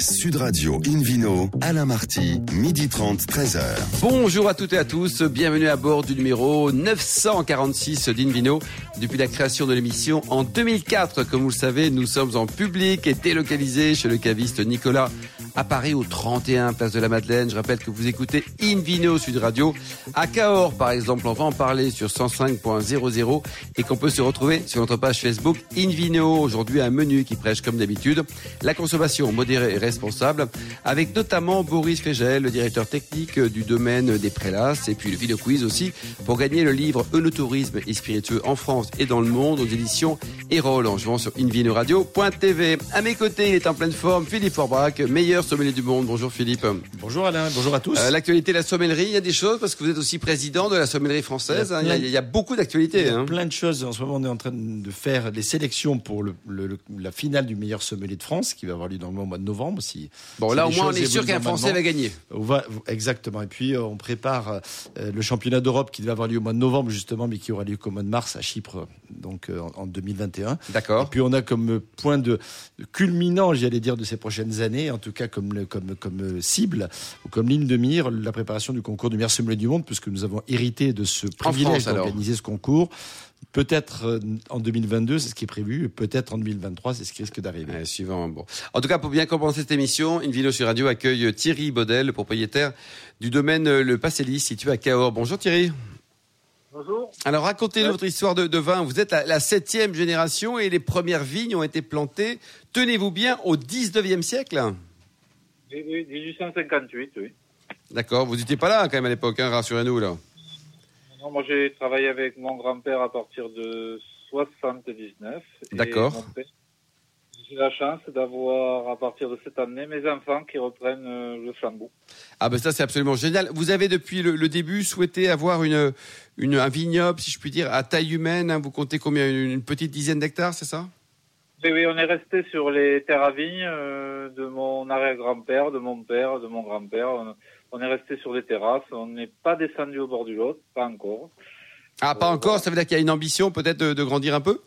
Sud Radio Invino, Alain Marty, midi 30, 13h. Bonjour à toutes et à tous, bienvenue à bord du numéro 946 d'Invino. Depuis la création de l'émission en 2004, comme vous le savez, nous sommes en public et délocalisés chez le caviste Nicolas à Paris au 31 place de la Madeleine. Je rappelle que vous écoutez Invino Sud Radio. À Cahors, par exemple, on va en parler sur 105.00 et qu'on peut se retrouver sur notre page Facebook Invino. Aujourd'hui, un menu qui prêche comme d'habitude la consommation modérée et responsable avec notamment Boris Fégel, le directeur technique du domaine des prélas et puis le vidéo quiz aussi pour gagner le livre Eunotourisme et spiritueux en France et dans le monde aux éditions Erol en jouant sur invinoradio.tv. À mes côtés, il est en pleine forme, Philippe Forbach, meilleur sommelier du monde. Bonjour Philippe. Bonjour Alain, bonjour à tous. Euh, L'actualité de la sommellerie, il y a des choses parce que vous êtes aussi président de la sommellerie française. Il y a, il y a, il y a beaucoup d'actualités. Il y a Hein. plein de choses. En ce moment, on est en train de faire les sélections pour le, le- la finale du meilleur sommelier de France, qui va avoir lieu dans le mois de novembre. Si, Bon, si là au moins on est sûr qu'un Français va gagner. On va- exactement. Et puis, euh, on prépare euh, le championnat d'Europe qui devait avoir lieu au mois de novembre, justement, mais qui aura lieu qu'au mois de mars à Chypre, donc euh, en, en 2021. Et D'accord. puis on a comme point de de culminant, j'allais dire, de ces prochaines années, en tout cas comme, le- comme, comme euh, cible ou comme ligne de mire, la préparation du concours du meilleur sommelier du monde, puisque nous avons hérité de ce privilège d'organiser ce concours. Peut-être euh, en 2022, c'est ce qui est prévu, peut-être en 2023, c'est ce qui risque d'arriver. Ouais, suivant. Bon. En tout cas, pour bien commencer cette émission, Invino sur Radio accueille Thierry Baudel, le propriétaire du domaine euh, Le Passélis, situé à Cahors. Bonjour Thierry. Bonjour. Alors racontez-nous Ouais. votre histoire de, de vin. Vous êtes la, la septième génération et les premières vignes ont été plantées, tenez-vous bien, au 19e siècle? Oui, oui, 1858, oui. D'accord, vous n'étiez pas là quand même à l'époque, hein, rassurez-nous là. Non, moi, j'ai travaillé avec mon grand-père à partir de 79. et D'accord. J'ai la chance d'avoir, à partir de cette année, mes enfants qui reprennent euh, le flambeau. Ah ben ça c'est absolument génial. Vous avez depuis le, le début souhaité avoir une, une, un vignoble, si je puis dire, à taille humaine. hein. Vous comptez combien une, une petite dizaine d'hectares, c'est ça? Oui, oui, on est resté sur les terres à vignes euh, de mon arrière-grand-père, de mon père, de mon grand-père. On, on est resté sur les terrasses. On n'est pas descendu au bord du Lot, pas encore. Ah pas Euh, encore, voilà. ça veut dire qu'il y a une ambition peut-être de, de grandir un peu?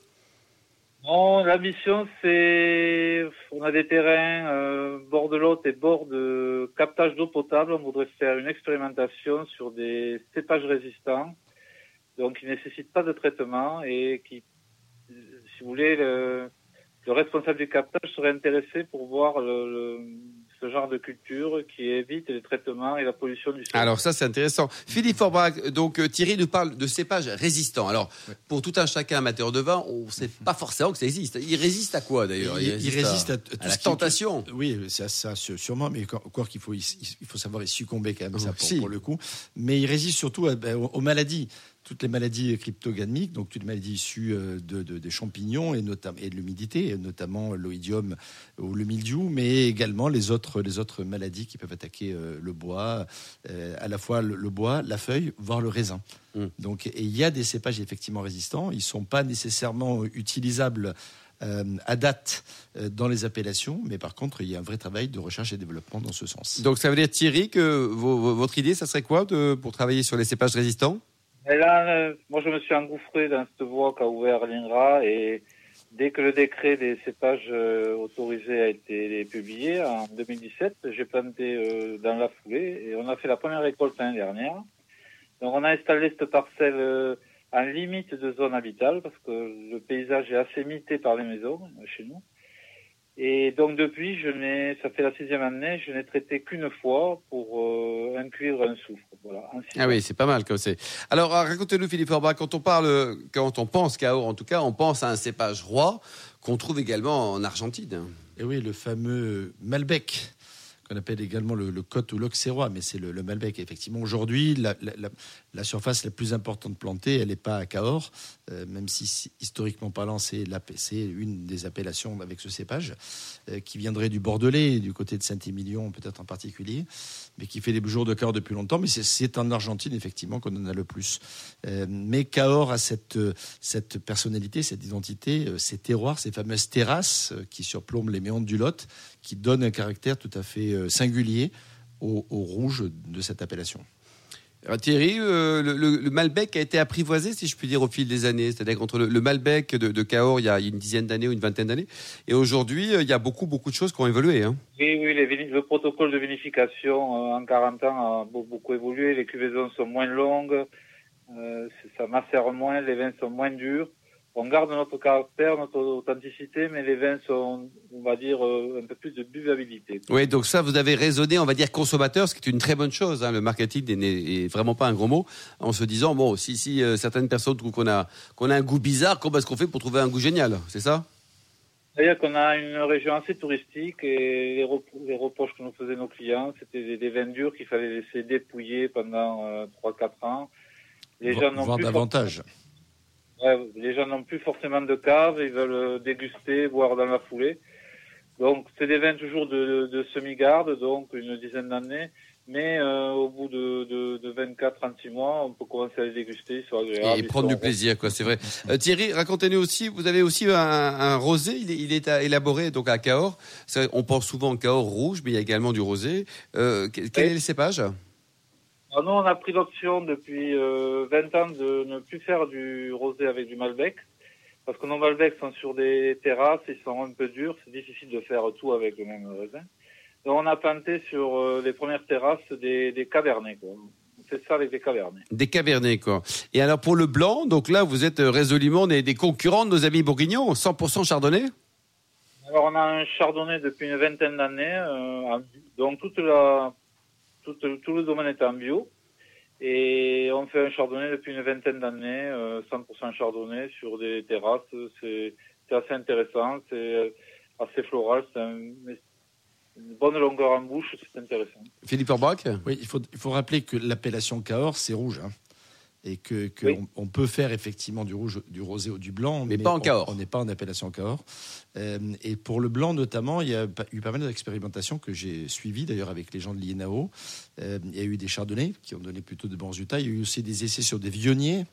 Non, la mission, c'est, on a des terrains euh, bord de l'Aude et bord de captage d'eau potable. On voudrait faire une expérimentation sur des cépages résistants, donc qui ne nécessitent pas de traitement et qui, si vous voulez, le, le responsable du captage serait intéressé pour voir le, le- ce genre de culture qui évite les traitements et la pollution du sol. Alors ça c'est intéressant. Philippe Forbach, donc euh, Thierry nous parle de cépages résistants. Alors pour tout un chacun amateur de vin, on ne sait pas forcément que ça existe. Il résiste à quoi d'ailleurs? Il, il résiste à, à la qui- tentation. Oui, c'est ça sû- sûrement, mais encore qu'il faut, il, il faut savoir y succomber quand même, ça, pour, Si. pour le coup. Mais il résiste surtout à- ben, aux maladies. Toutes les maladies cryptogamiques, donc toutes les maladies issues euh, de, de- des champignons et, notamment et de l'humidité, notamment l'oïdium ou le mildiou, mais également les autres, les autres maladies qui peuvent attaquer euh, le bois, euh, à la fois le, le bois, la feuille, voire le raisin. Mm. Donc, et il y a des cépages effectivement résistants. Ils sont pas nécessairement utilisables euh, à date euh, dans les appellations, mais par contre, il y a un vrai travail de recherche et développement dans ce sens. Donc ça veut dire Thierry que vos- votre idée, ça serait quoi de, pour travailler sur les cépages résistants? Et là, euh, moi, je me suis engouffré dans cette voie qu'a ouvert l'INRA et dès que le décret des cépages euh, autorisés a été publié en 2017, j'ai planté euh, dans la foulée et on a fait la première récolte l'année dernière. Donc, on a installé cette parcelle euh, en limite de zone habitable parce que le paysage est assez mité par les maisons chez nous. Et donc depuis, je n'ai, ça fait la sixième année, je n'ai traité qu'une fois pour euh, inclure un soufre. Voilà. Ah oui, c'est pas mal comme c'est. Alors euh, racontez-nous Philippe Forbach, quand on parle, quand on pense Cahors en tout cas, on pense à un cépage roi qu'on trouve également en Argentine. Et oui, le fameux Malbec, qu'on appelle également le, le Côte ou l'Auxerrois, mais c'est le, Malbec. Effectivement, aujourd'hui, la, surface la plus importante plantée, elle n'est pas à Cahors, euh, même si historiquement parlant, c'est une des appellations avec ce cépage, euh, qui viendrait du Bordelais, du côté de Saint-Émilion peut-être en particulier, mais qui fait les jours de Cahors depuis longtemps. Mais c'est- en Argentine, effectivement, qu'on en a le plus. Euh, mais Cahors a cette, cette personnalité, cette identité, ces terroirs, ces fameuses terrasses qui surplombent les méandres du Lot, qui donnent un caractère tout à fait singulier au, au rouge de cette appellation. Alors, Thierry, euh, le, le- le Malbec a été apprivoisé, si je puis dire, au fil des années. C'est-à-dire qu'entre le, le Malbec de, de Cahors, il y a une dizaine d'années ou une vingtaine d'années, et aujourd'hui, euh, il y a beaucoup, beaucoup de choses qui ont évolué. Hein. Oui, oui, les le protocole de vinification euh, en 40 ans a beau- beaucoup évolué. Les cuvaisons sont moins longues, euh, ça macère moins, les vins sont moins durs. On garde notre caractère, notre authenticité, mais les vins sont, on va dire, euh, un peu plus de buvabilité. Oui, donc ça, vous avez raisonné, on va dire, consommateur, ce qui est une très bonne chose. Hein. Le marketing n'est- n'est est vraiment pas un gros mot. En se disant, bon, si, si euh, certaines personnes trouvent qu'on a, qu'on a un goût bizarre, comment est-ce qu'on fait pour trouver un goût génial? C'est ça? C'est-à-dire qu'on a une région assez touristique et les, rep- les reproches que nous faisaient nos clients, c'était des, des vins durs qu'il fallait laisser dépouiller pendant euh, 3-4 ans. Les gens n'ont plus davantage. Ouais, les gens n'ont plus forcément de cave, ils veulent euh, déguster, boire dans la foulée. Donc c'est des vins toujours de, de semi-garde, donc une dizaine d'années. Mais euh, au bout de, de, de 24-36 mois, on peut commencer à les déguster, ils sont agréables. Et prendre du plaisir, quoi, c'est vrai. Euh, Thierry, racontez-nous aussi, vous avez aussi un, un rosé, il est, il est à- élaboré donc à Cahors. On pense souvent au Cahors rouge, mais il y a également du rosé. Euh, quel quel est le cépage? Alors, nous, on a pris l'option depuis euh, 20 ans de ne plus faire du rosé avec du Malbec. Parce que nos Malbecs sont sur des terrasses, ils sont un peu durs, c'est difficile de faire tout avec le même raisin. Donc on a planté sur euh, les premières terrasses des, des cabernets. Quoi. On fait ça avec des cabernets. Des Cabernets, quoi. Et alors pour le blanc, donc là, vous êtes euh, résolument des, des concurrents de nos amis bourguignons, 100% chardonnay? Alors on a un chardonnay depuis une vingtaine d'années, euh, donc toute la, tout le domaine est en bio. Et on fait un chardonnay depuis une vingtaine d'années, euh, 100% chardonnay sur des terrasses. C'est assez intéressant, c'est euh, assez floral, c'est un- une bonne longueur en bouche, c'est intéressant. Philippe Orbach? Oui, il faut, il faut rappeler que l'appellation Cahors, c'est rouge. hein. Et que, que Oui. on, on peut faire effectivement du rouge, du rosé ou du blanc, Mais pas en on- Cahors. On n'est pas en appellation Cahors. Euh, et pour le blanc notamment, il y a eu pas mal d'expérimentations que j'ai suivies d'ailleurs avec les gens de l'INAO. Euh, il y a eu des chardonnays qui ont donné plutôt de bons résultats. Il y a eu aussi des essais sur des vionniers.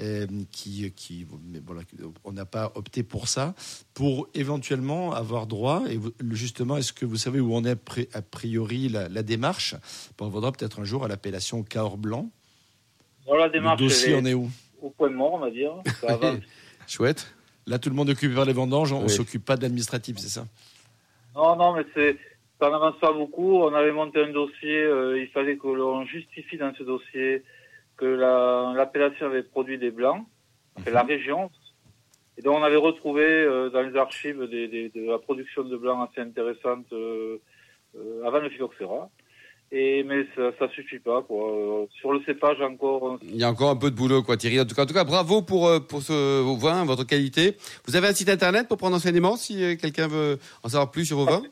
euh, qui, qui, mais voilà, on n'a pas opté pour ça, pour éventuellement avoir droit. Et justement, est-ce que vous savez où on est a pri- a priori la, la démarche? Pour avoir droit peut-être un jour à l'appellation Cahors blanc Voilà, la Le dossier en est où au point mort, on va dire. Ça avance. Chouette. Là, tout le monde est occupé par les vendanges, on ne Oui. s'occupe pas de l'administratif, c'est ça? Non, non, mais c'est, ça n'avance pas beaucoup. On avait monté un dossier, euh, il fallait que l'on justifie dans ce dossier que la- l'appellation avait produit des blancs, enfin, la région. Et donc on avait retrouvé euh, dans les archives des, des- de la production de blancs assez intéressante euh, euh, avant le phylloxéra. Et mais ça, ça suffit pas quoi. Euh, Sur le cépage encore, on- Il y a encore un peu de boulot, quoi, Thierry. En tout cas, en tout cas bravo pour, euh, pour ce, vos vins, votre qualité. Vous avez un site internet pour prendre enseignement si euh, quelqu'un veut en savoir plus sur vos vins?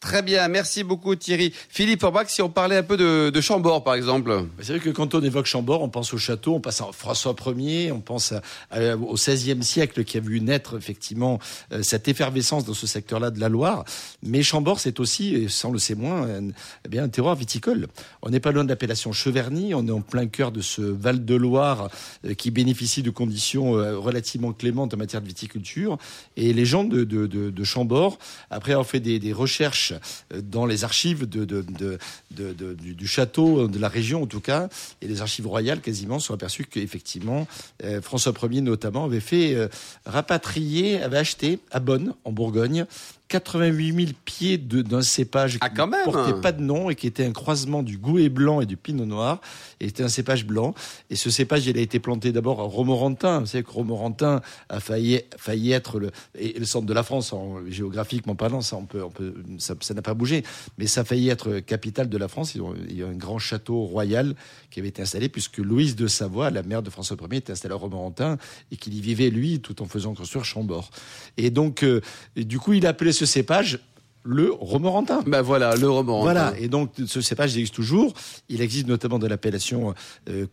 Très bien, merci beaucoup Thierry. Philippe Orbach, si on parlait un peu de, Chambord, par exemple. C'est vrai que quand on évoque Chambord, on pense au château, on pense à François Ier, on pense au XVIe siècle qui a vu naître effectivement euh, cette effervescence dans ce secteur-là de la Loire. Mais Chambord, c'est aussi, et on le sait moins, un, eh bien, un terroir viticole. On n'est pas loin de l'appellation Cheverny, on est en plein cœur de ce Val de Loire euh, qui bénéficie de conditions euh, relativement clémentes en matière de viticulture. Et les gens de, Chambord, après avoir fait des recherches euh, dans les archives du, château, de la région en tout cas, et les archives royales quasiment, sont aperçus qu'effectivement, euh, François Ier notamment avait fait euh, rapatrier, avait acheté à Bonn, en Bourgogne, 88 000 pieds d'un cépage Ah, qui ne portait pas de nom et qui était un croisement du gouet blanc et du pinot noir. Et c'était un cépage blanc. Et ce cépage, il a été planté d'abord à Romorantin. Vous savez que Romorantin a failli, failli être le, et le centre de la France, en, géographiquement parlant, ça, on peut, on peut, ça, n'a pas bougé. Mais ça a failli être capitale de la France. Il y a un grand château royal qui avait été installé puisque Louise de Savoie, la mère de François Ier, était installée à Romorantin et qu'il y vivait, lui, tout en faisant construire Chambord. Et donc, euh, et du coup, il a appelé ce cépage le Romorantin. Ben voilà, le roman. Voilà, et donc ce cépage existe toujours. Il existe notamment de l'appellation euh,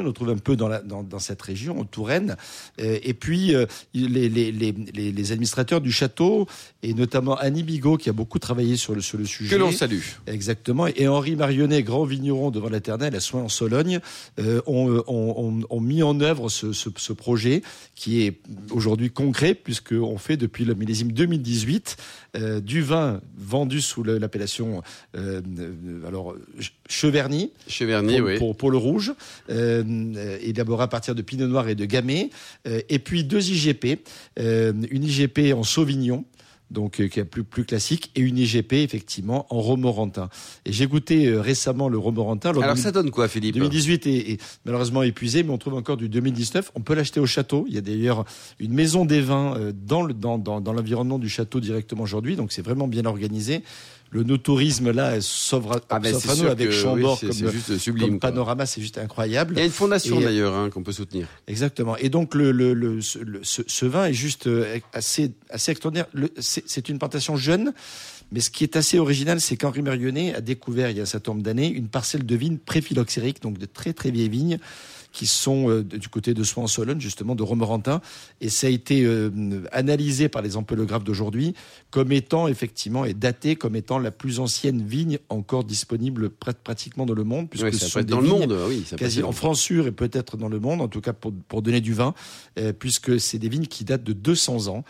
on le trouve un peu dans, la, dans, dans cette région, en Touraine. Euh, et puis euh, les, les, les, les, les administrateurs du château, et notamment Annie Bigot, qui a beaucoup travaillé sur le, sur le sujet. Que l'on salue. Exactement. Et Henri Marionnet, grand vigneron devant l'éternel à Soins en Sologne, euh, ont, ont, ont- mis en œuvre ce, ce, ce projet qui est aujourd'hui concret puisqu'on fait depuis le millésime 2018 euh, du vin vin vendu sous l'appellation euh, alors Cheverny. Cheverny, pour, oui. Pour, pour le rouge, euh, élaboré à partir de Pinot Noir et de Gamay. et puis deux IGP, une IGP en Sauvignon donc qui est plus, plus classique, et une IGP effectivement en romorantin. Et j'ai goûté récemment le romorantin. Alors ça donne quoi, Philippe 2018 est, malheureusement épuisé, mais on trouve encore du 2019. On peut l'acheter au château. Il y a d'ailleurs une maison des vins dans l'environnement dans, dans, l'environnement du château directement aujourd'hui, donc c'est vraiment bien organisé le no-tourisme là s'ouvre ah ben avec Chambord oui, comme, juste sublime, comme panorama, c'est juste incroyable. Il y a une fondation d'ailleurs hein, qu'on peut soutenir. Exactement. Et donc le, le, le, ce, ce, vin est juste assez assez extraordinaire. C'est une plantation jeune. Mais ce qui est assez original, c'est qu'Henri Merionnet a découvert il y a un certain nombre d'années une parcelle de vignes préphyloxériques, donc de très très vieilles vignes, qui sont euh, du côté de Soins-en-Solonne, justement, de Romorantin. Et ça a été euh, analysé par les empélographes d'aujourd'hui comme étant, effectivement, et daté comme étant la plus ancienne vigne encore disponible pratiquement dans le monde. Puisque oui, ça peut être dans le monde, oui. Ça quasi en France sûre et peut-être dans le monde, en tout cas pour, pour donner du vin, euh, puisque c'est des vignes qui datent de 200 ans.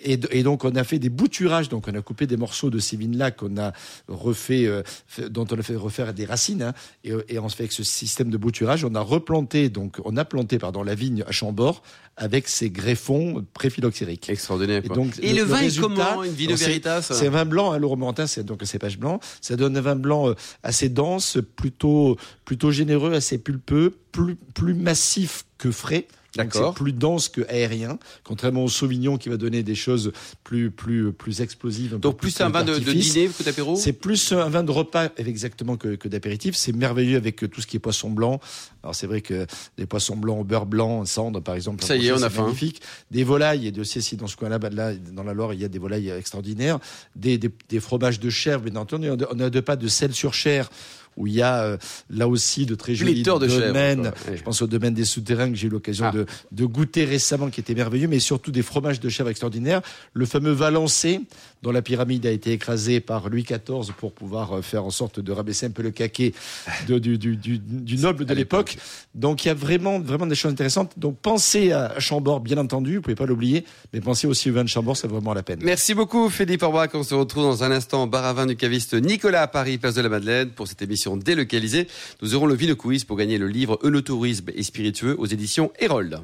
Et, et, donc on a fait des bouturages, donc on a coupé des morceaux de ces vignes-là qu'on a refait, euh, dont on a fait refaire des racines, hein, et, et on se fait avec ce système de bouturage, on a replanté, donc on a planté pardon la vigne à Chambord avec ses greffons préphyloxériques. Extraordinaire. Quoi. Et, donc, et le, vin est comment? Une Vino Veritas C'est un vin blanc, hein, le romantin, c'est donc un cépage blanc. Ça donne un vin blanc euh, assez dense, plutôt plutôt généreux, assez pulpeux, plus plus massif que frais. C'est plus dense que aérien, contrairement au Sauvignon qui va donner des choses plus plus plus explosives. Donc plus, un vin de, de, dîner que d'apéro? C'est plus un vin de repas exactement que, que d'apéritif. C'est merveilleux avec tout ce qui est poisson blanc. Alors c'est vrai que des poissons blancs au beurre blanc, cendre par exemple. Ça y est, on a faim. Magnifique. Des volailles et aussi si dans ce coin-là, là, dans la Loire, il y a des volailles extraordinaires. Des, des, des fromages de chair, bien entendu. On a deux pas de sel sur chair où il y a euh, là aussi de très jolis de domaines. Je pense au domaine des souterrains que j'ai eu l'occasion de, de, goûter récemment, qui était merveilleux, mais surtout des fromages de chèvre extraordinaires. Le fameux Valencé, dont la pyramide a été écrasée par Louis XIV pour pouvoir euh, faire en sorte de rabaisser un peu le caquet de, du, du, du, du, noble de l'époque. Donc il y a vraiment, vraiment des choses intéressantes. Donc pensez à Chambord, bien entendu, vous pouvez pas l'oublier, mais pensez aussi au vin de Chambord, c'est vraiment la peine. Merci beaucoup Philippe Orbach. On se retrouve dans un instant au bar à vin du caviste Nicolas à Paris, place de la Madeleine, pour cette émission délocalisée. Nous aurons le Vino pour gagner le livre Eunotourisme et spiritueux aux éditions Hérold.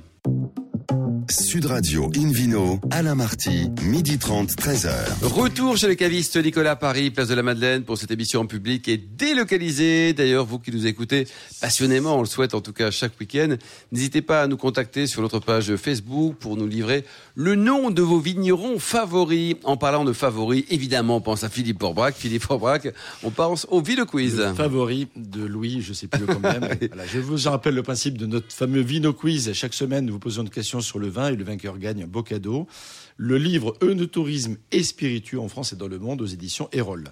Sud Radio Invino, Alain Marty, midi 30, 13h. Retour chez le caviste Nicolas Paris, place de la Madeleine pour cette émission en public et délocalisée. D'ailleurs, vous qui nous écoutez passionnément, on le souhaite en tout cas chaque week-end, n'hésitez pas à nous contacter sur notre page Facebook pour nous livrer le nom de vos vignerons favoris. En parlant de favoris, évidemment, on pense à Philippe Orbrac. Philippe Orbrac, on pense au Vino Quiz. Le favori de Louis, je sais plus le combien. voilà, je vous rappelle le principe de notre fameux Vino Quiz. Chaque semaine, nous vous posons une question sur le vin et le vainqueur gagne un beau cadeau. Le livre Eunotourisme et spiritueux en France et dans le monde aux éditions Erol.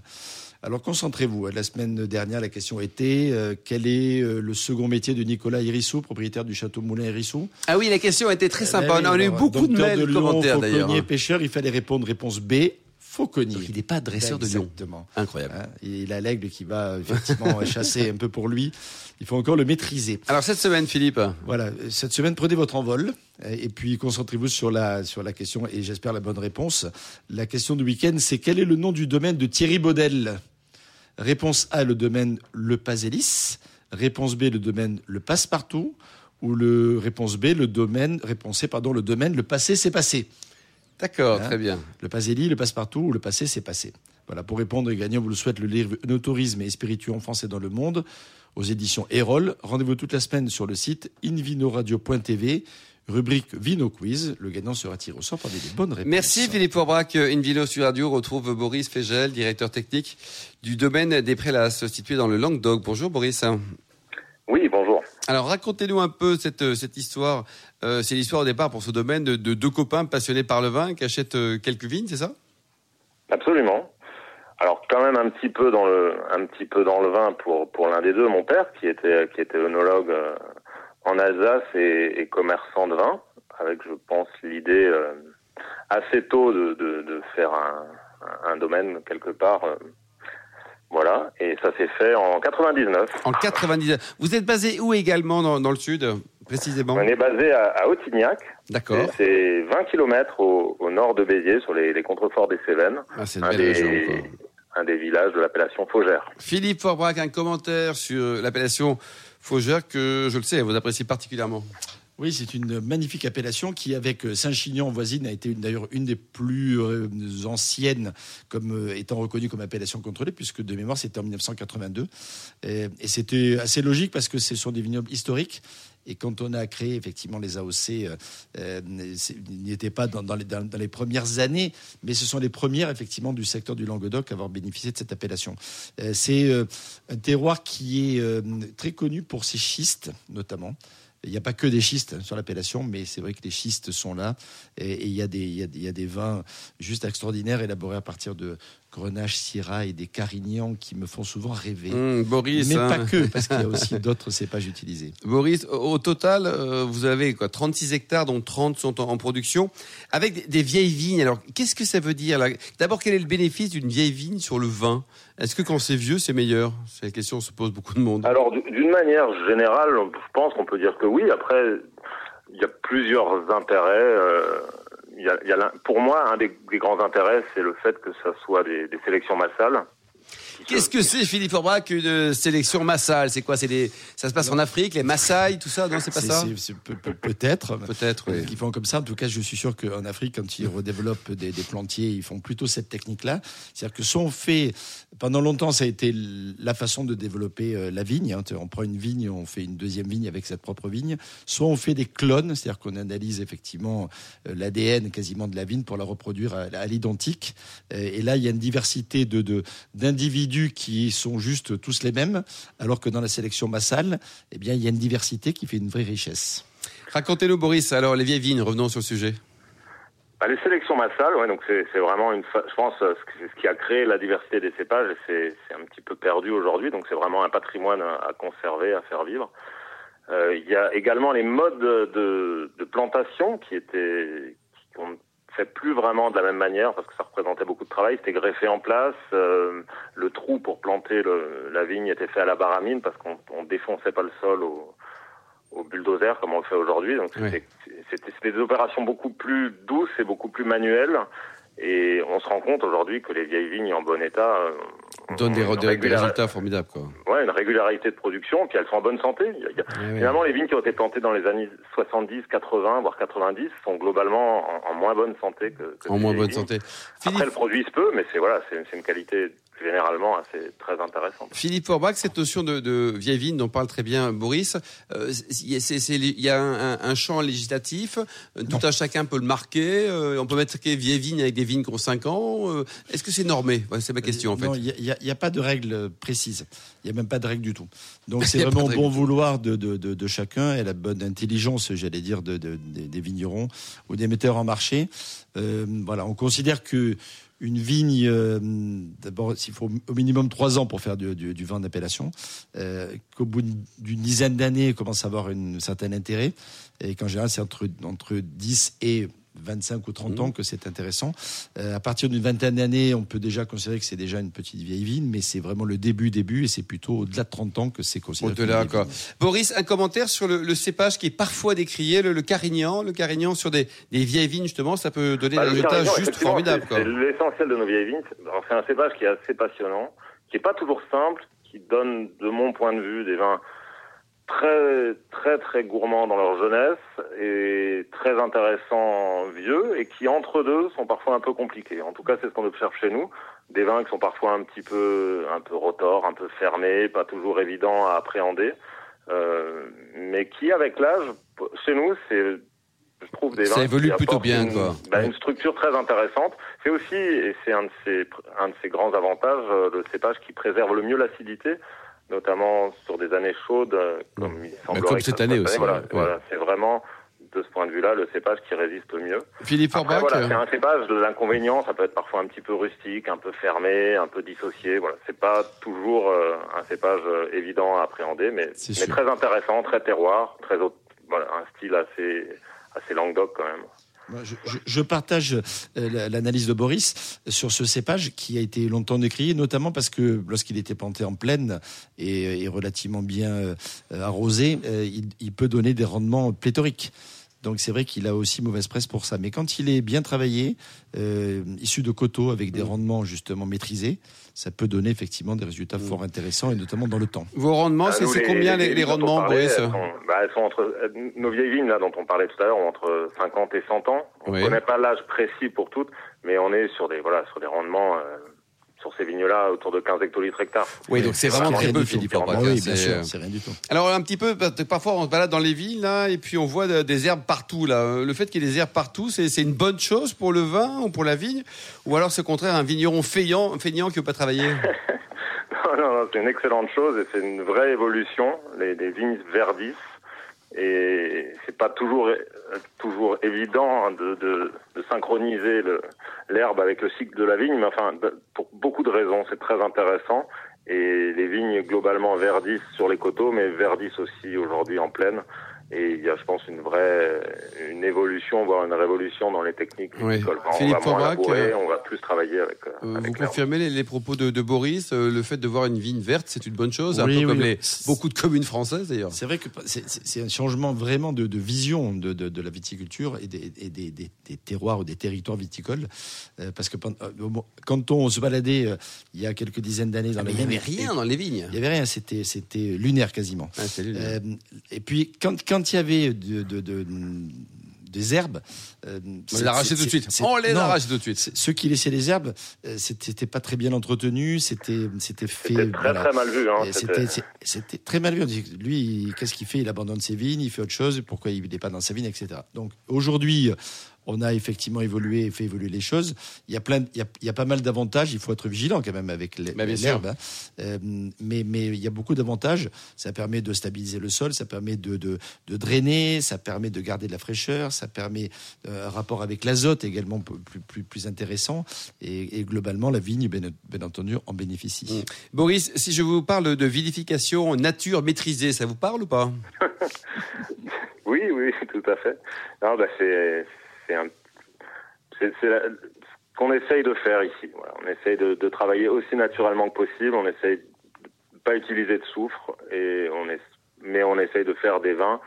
Alors concentrez-vous. La semaine dernière, la question était euh, quel est euh, le second métier de Nicolas Hérissou, propriétaire du château Moulin Hérissou Ah oui, la question était très sympa. on a eu beaucoup de mails, de commentaires d'ailleurs. pêcheur, il fallait répondre réponse B. Fauconnier. Donc il n'est pas dresseur de lion. Exactement. Incroyable. Hein, il a l'aigle qui va effectivement chasser un peu pour lui. Il faut encore le maîtriser. Alors cette semaine, Philippe. Voilà, cette semaine, prenez votre envol et puis concentrez-vous sur la sur la question et j'espère la bonne réponse. La question du week-end, c'est quel est le nom du domaine de Thierry Baudel? Réponse A, le domaine Le Pasélis. Réponse B, le domaine Le Passe-Partout. Ou le réponse B, le domaine, réponse C, pardon, le domaine Le Passé, c'est passé. D'accord, très bien. Le Pasélis, le Passe-Partout ou le Passé, c'est passé. Voilà, pour répondre et gagner, on vous le souhaite, le livre Tourisme et spiritueux en France et dans le monde aux éditions Erol. Rendez-vous toute la semaine sur le site invinoradio.tv rubrique Vino Quiz. Le gagnant sera tiré au sort par des bonnes réponses. Merci Philippe Aubrac. Invino sur Radio retrouve Boris Fégel, directeur technique du domaine des Prélasses, situé dans le Languedoc. Bonjour Boris. Oui, bonjour. Alors racontez-nous un peu cette, cette histoire. Euh, c'est l'histoire au départ pour ce domaine de, de, deux copains passionnés par le vin qui achètent euh, quelques vignes, c'est ça? Absolument. Alors quand même un petit peu dans le vin pour l'un des deux, mon père qui était qui était œnologue euh, en Alsace et, commerçant de vin, avec je pense l'idée euh, assez tôt de faire un, un, domaine quelque part. Euh, voilà, et ça s'est fait en 99. En 99. Vous êtes basé où également dans, dans le sud précisément? On est basé à, à Autignac. D'accord. C'est 20 km au, au, nord de Béziers, sur les, les contreforts des Cévennes. Ah, c'est une belle des, région, quoi. Un des villages de l'appellation Faugère. Philippe Forbrac, un commentaire sur l'appellation Faugère que, je le sais, vous appréciez particulièrement. Oui, c'est une magnifique appellation qui, avec Saint-Chinian voisine, a été d'ailleurs une des plus euh, anciennes comme euh, étant reconnue comme appellation contrôlée, puisque de mémoire c'était en 1982. Et, et c'était assez logique parce que ce sont des vignobles historiques. Et quand on a créé effectivement les AOC, euh, euh, n'y était pas dans, les, dans, les, premières années, mais ce sont les premières effectivement du secteur du Languedoc à avoir bénéficié de cette appellation. Euh, c'est un terroir qui est très connu pour ses schistes notamment. Il n'y a pas que des schistes sur l'appellation, mais c'est vrai que les schistes sont là. Et, il y a des vins juste extraordinaires élaborés à partir de Grenache, Syrah et des Carignans qui me font souvent rêver. Mmh, Boris, mais hein. pas que, parce qu'il y a aussi d'autres cépages utilisés. Boris, au, total, euh, vous avez quoi 36 hectares, dont 30 sont en, en production, avec des, des, vieilles vignes. Alors, qu'est-ce que ça veut dire D'abord, quel est le bénéfice d'une vieille vigne sur le vin? Est-ce que quand c'est vieux, c'est meilleur? C'est la question que se pose beaucoup de monde. Alors, d'une manière générale, je pense qu'on peut dire que oui. Après, il y a plusieurs intérêts. Euh pour moi, un des, grands intérêts, c'est le fait que ça soit des sélections massales. Qu'est-ce que c'est, Philippe Aubrac, une sélection massale? C'est quoi? Des, ça se passe en Afrique, les Maasai, tout ça? Non, c'est pas ça? Peut-être. Peut-être. Oui. Ils font comme ça. En tout cas, je suis sûr qu'en Afrique, quand ils redéveloppent des, des, plantiers, ils font plutôt cette technique-là. C'est-à-dire que soit on fait, pendant longtemps, ça a été la façon de développer euh, la vigne. Hein. On prend une vigne, on fait une deuxième vigne avec cette propre vigne. Soit on fait des clones, c'est-à-dire qu'on analyse effectivement euh, l'ADN quasiment de la vigne pour la reproduire à, à l'identique. Et là, il y a une diversité de qui sont juste tous les mêmes, alors que dans la sélection massale, eh bien, il y a une diversité qui fait une vraie richesse. Racontez-nous, Boris, alors les vieilles vignes, revenons sur le sujet. Bah, les sélections massales, ouais, donc c'est vraiment une, je pense, ce qui a créé la diversité des cépages, c'est un petit peu perdu aujourd'hui, donc c'est vraiment un patrimoine à, conserver, à faire vivre. Euh, il y a également les modes de, de plantation qui étaient, qui ont fait plus vraiment de la même manière parce que ça représentait beaucoup de travail. C'était greffé en place. Euh, le trou pour planter le, la vigne était fait à la baramine parce qu'on on défonçait pas le sol au, au bulldozer comme on le fait aujourd'hui. Donc c'était oui. des opérations beaucoup plus douces et beaucoup plus manuelles. Et on se rend compte aujourd'hui que les vieilles vignes en bon état euh, donnent des, résultats formidables. Quoi. Ouais, une régularité de production, puis elles sont en bonne santé. A, oui, finalement, oui. les vignes qui ont été plantées dans les années 70, 80, voire 90 sont globalement en, en moins bonne santé que. que en moins bonne santé. Philippe... Après, elles produisent peu, mais c'est voilà, c'est une qualité généralement assez très intéressante. Philippe Forbach, cette notion de, de, vieille vigne dont parle très bien Boris, euh, il y a un, un, champ législatif, tout un chacun peut le marquer, euh, on peut mettre vieille vigne avec des vignes qui ont 5 ans. Euh, Est-ce que c'est normé? C'est ma question en fait. Non, il n'y a, a, pas de règle précise. Il n'y a même pas de règle du tout. Donc c'est vraiment bon vouloir de, de, de, de, chacun et la bonne intelligence, j'allais dire, de, des vignerons ou des metteurs en marché. voilà, on considère que une vigne, euh, d'abord, il faut au minimum trois ans pour faire du, vin d'appellation, euh, qu'au bout d'une dizaine d'années, commence à avoir un certain intérêt, et qu'en général, c'est entre, entre 10 et 25 ou 30 mmh. ans que c'est intéressant. Euh, à partir d'une vingtaine d'années, on peut déjà considérer que c'est déjà une petite vieille vigne, mais c'est vraiment le début, début, et c'est plutôt au-delà de 30 ans que c'est considéré. Au-delà, quoi. Boris, un commentaire sur le, le, cépage qui est parfois décrié, le, le carignan. Le carignan sur des, des, vieilles vignes, justement, ça peut donner bah, des résultats juste formidables. C'est l'essentiel de nos vieilles vignes. C'est un cépage qui est assez passionnant, qui est pas toujours simple, qui donne, de mon point de vue, des vins très très très gourmands dans leur jeunesse et très intéressants vieux et qui entre deux sont parfois un peu compliqués. En tout cas, c'est ce qu'on observe chez nous. Des vins qui sont parfois un petit peu un peu rotors, un peu fermés, pas toujours évidents à appréhender, euh, mais qui avec l'âge, chez nous, c'est je trouve des vins ça évolue plutôt bien une, quoi. Bah, une structure très intéressante. C'est aussi et c'est un de ses un de ses grands avantages le cépage qui préserve le mieux l'acidité notamment sur des années chaudes, comme il. Comme cette année aussi. Voilà, ouais. voilà c'est vraiment de ce point de vue-là le cépage qui résiste le mieux. Philippe Forbach, voilà, c'est un cépage de l'inconvénient, ça peut être parfois un petit peu rustique, un peu fermé, un peu dissocié. Voilà, c'est pas toujours euh, un cépage euh, évident à appréhender, mais, mais très intéressant, très terroir, très voilà, un style assez assez Languedoc quand même. Je, partage euh, l'analyse de Boris sur ce cépage qui a été longtemps décrié, notamment parce que lorsqu'il était planté en plaine et, relativement bien euh, arrosé, euh, il, peut donner des rendements pléthoriques. Donc c'est vrai qu'il a aussi mauvaise presse pour ça. Mais quand il est bien travaillé, issu de coteaux avec des rendements justement maîtrisés, ça peut donner effectivement des résultats fort intéressants et notamment dans le temps. Vos rendements, c'est bah, combien les, rendements, Boris bah, elles sont entre, Nos vieilles vignes, là, dont on parlait tout à l'heure, ont entre 50 et 100 ans. On ne connaît pas l'âge précis pour toutes, mais on est sur des, voilà, sur des rendements... Euh, sur ces vignes-là, autour de 15 hectolitres hectares. Oui, donc c'est vraiment très peu, Philippe Oui, bien sûr, c'est rien du tout. Alors un petit peu, parfois on se balade dans les villes là, et puis on voit des herbes partout là. Le fait qu'il y ait des herbes partout, c'est une bonne chose pour le vin ou pour la vigne, ou alors c'est au contraire un vigneron feignant, feignant qui veut pas travailler? non, non, c'est une excellente chose et c'est une vraie évolution. Les, les vignes verdissent et c'est pas toujours toujours évident de, de, de synchroniser l'herbe avec le cycle de la vigne, mais enfin pour beaucoup de raisons, c'est très intéressant. Et les vignes globalement verdissent sur les coteaux, mais verdissent aussi aujourd'hui en plaine. Et il y a, je pense, une vraie une évolution, voire une révolution dans les techniques oui. Philippe on va euh, on va plus travailler avec. Euh, euh, vous confirmez les, propos de, de Boris Le fait de voir une vigne verte, c'est une bonne chose, un peu comme les, beaucoup de communes françaises d'ailleurs. C'est vrai que c'est un changement vraiment de, de vision de, de, la viticulture et, des, et des, des, des, terroirs ou des territoires viticoles. parce que quand on se baladait il y a quelques dizaines d'années dans ah, les vignes. Il n'y avait rien dans les vignes. Il n'y avait rien, c'était lunaire quasiment. Ah, lunaire. et puis quand, quand quand il y avait de, des herbes. Euh, on les arrachait tout de suite. On les arrache tout de suite. Ceux qui laissaient les herbes, euh, c'était pas très bien entretenu, c'était c'était fait. C'était très très mal vu. Hein, c'était très mal vu. lui, qu'est-ce qu'il fait? Il abandonne ses vignes, il fait autre chose. Pourquoi il n'est pas dans sa vigne, etc. Donc aujourd'hui, on a effectivement évolué et fait évoluer les choses. Il y a plein, il y a, pas mal d'avantages. Il faut être vigilant quand même avec l'herbe. Hein. Euh, mais, mais il y a beaucoup d'avantages. Ça permet de stabiliser le sol, ça permet de, de, drainer, ça permet de garder de la fraîcheur, ça permet euh, un rapport avec l'azote également plus, plus, plus intéressant. Et, globalement, la vigne, bien, entendu, en bénéficie. Mmh. Boris, si je vous parle de vinification nature maîtrisée, ça vous parle ou pas? Oui, oui, tout à fait. Non, bah c'est c'est ce qu'on essaye de faire ici. On essaye de, travailler aussi naturellement que possible. On essaye de pas utiliser de soufre et on est, mais on essaye de faire des vins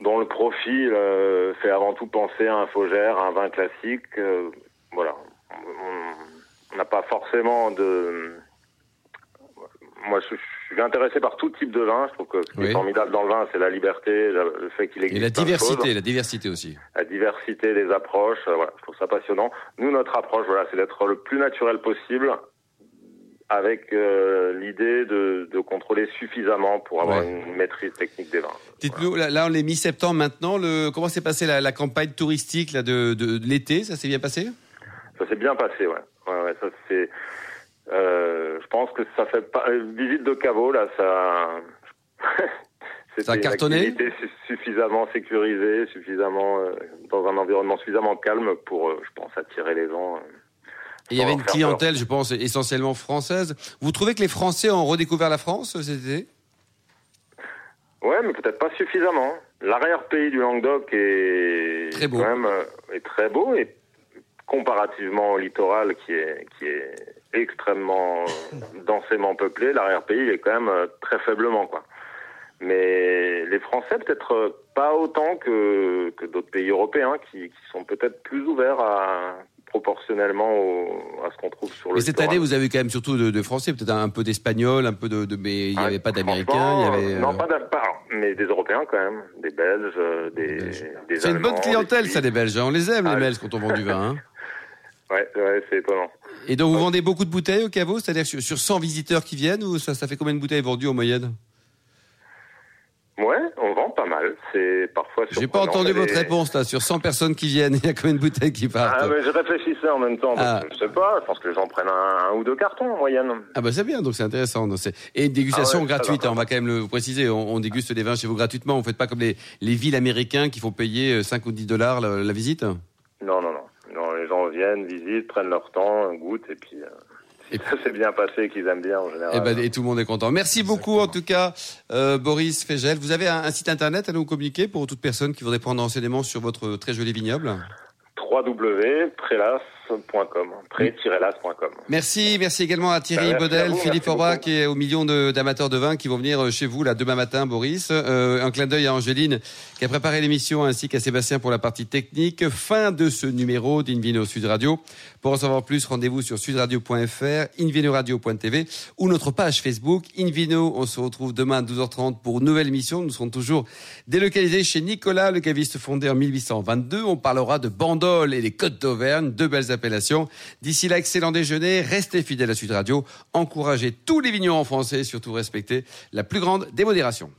dont le profil euh, fait avant tout penser à un faugère, à un vin classique. Euh, voilà, on n'a pas forcément de. Moi, je suis intéressé par tout type de vin. Je trouve que ce qui est formidable dans le vin, c'est la liberté, le fait qu'il existe. Et la diversité, la diversité aussi. La diversité des approches, euh, voilà, je trouve ça passionnant. Nous, notre approche, voilà, c'est d'être le plus naturel possible, avec euh, l'idée de, de, contrôler suffisamment pour avoir une maîtrise technique des vins. Dites-nous, là, on est mi-septembre maintenant. Le, comment s'est passée la, la, campagne touristique là, de, de, de l'été? Ça s'est bien passé? Ça s'est bien passé, ouais. ouais, ouais ça c'est euh, je pense que ça fait pas euh, visite de caveau là, ça. ça a cartonné? suffisamment sécurisé, suffisamment euh, dans un environnement suffisamment calme pour, je pense, attirer les gens. il y avait une clientèle, je pense, essentiellement française. Vous trouvez que les Français ont redécouvert la France cet été? Ouais, mais peut-être pas suffisamment. L'arrière-pays du Languedoc est très beau. Quand même, est très beau et comparativement au littoral qui est qui est extrêmement densément peuplé, l'arrière-pays est quand même euh, très faiblement quoi. Mais les Français peut-être euh, pas autant que, que d'autres pays européens qui, qui sont peut-être plus ouverts à proportionnellement à ce qu'on trouve sur le. Mais cette année, vous avez quand même surtout de, Français, peut-être un peu d'Espagnols, un peu de, de mais il n'y avait pas d'Américains, il y avait. Non, pas, mais des Européens quand même, des Belges, des. des C'est une bonne clientèle, ça, des Belges. Hein. On les aime, les ah, Belges, quand on vend du vin. Hein. Ouais, ouais c'est étonnant. Et donc vous vendez beaucoup de bouteilles au caveau C'est-à-dire sur, sur 100 visiteurs qui viennent ou ça, ça fait combien de bouteilles vendues en moyenne? Ouais, on vend pas mal. C'est parfois. J'ai pas entendu votre réponse là. Sur 100 personnes qui viennent, il y a combien de bouteilles qui partent? Ah, mais je réfléchissais en même temps. Ah. Je sais pas. Je pense que les gens prennent un, ou deux cartons en moyenne. Ah bah c'est bien. Donc c'est intéressant. Et une dégustation ah gratuite. Hein, on va quand même le préciser. On, déguste des vins chez vous gratuitement. On fait pas comme les, les villes américaines qui font payer 5 ou 10 dollars la, la visite? Non, non, non. Viennent, visitent, prennent leur temps, goûtent et puis. Euh, Et ça s'est bien passé, qu'ils aiment bien en général. Et, eh ben, et, tout le monde est content. Merci beaucoup en tout cas, euh, Boris Fégel. Vous avez un, un, site internet à nous communiquer pour toute personne qui voudrait prendre renseignement sur votre très joli vignoble? Merci, merci également à Thierry bah, Baudel, Philippe Orbach et aux millions d'amateurs de, vin qui vont venir euh, chez vous là demain matin, Boris. Euh, un clin d'œil à Angéline qui a préparé l'émission ainsi qu'à Sébastien pour la partie technique. Fin de ce numéro d'Invino Sud Radio. Pour en savoir plus, rendez-vous sur sudradio.fr, invinoradio.tv ou notre page Facebook Invino. On se retrouve demain à 12h30 pour une nouvelle émission. Nous serons toujours délocalisés chez Nicolas, le caviste fondé en 1822. On parlera de Bandol et les Côtes d'Auvergne, deux belles appellation. D'ici là, excellent déjeuner, restez fidèles à Sud Radio, encouragez tous les vignerons français et surtout respectez la plus grande démodération.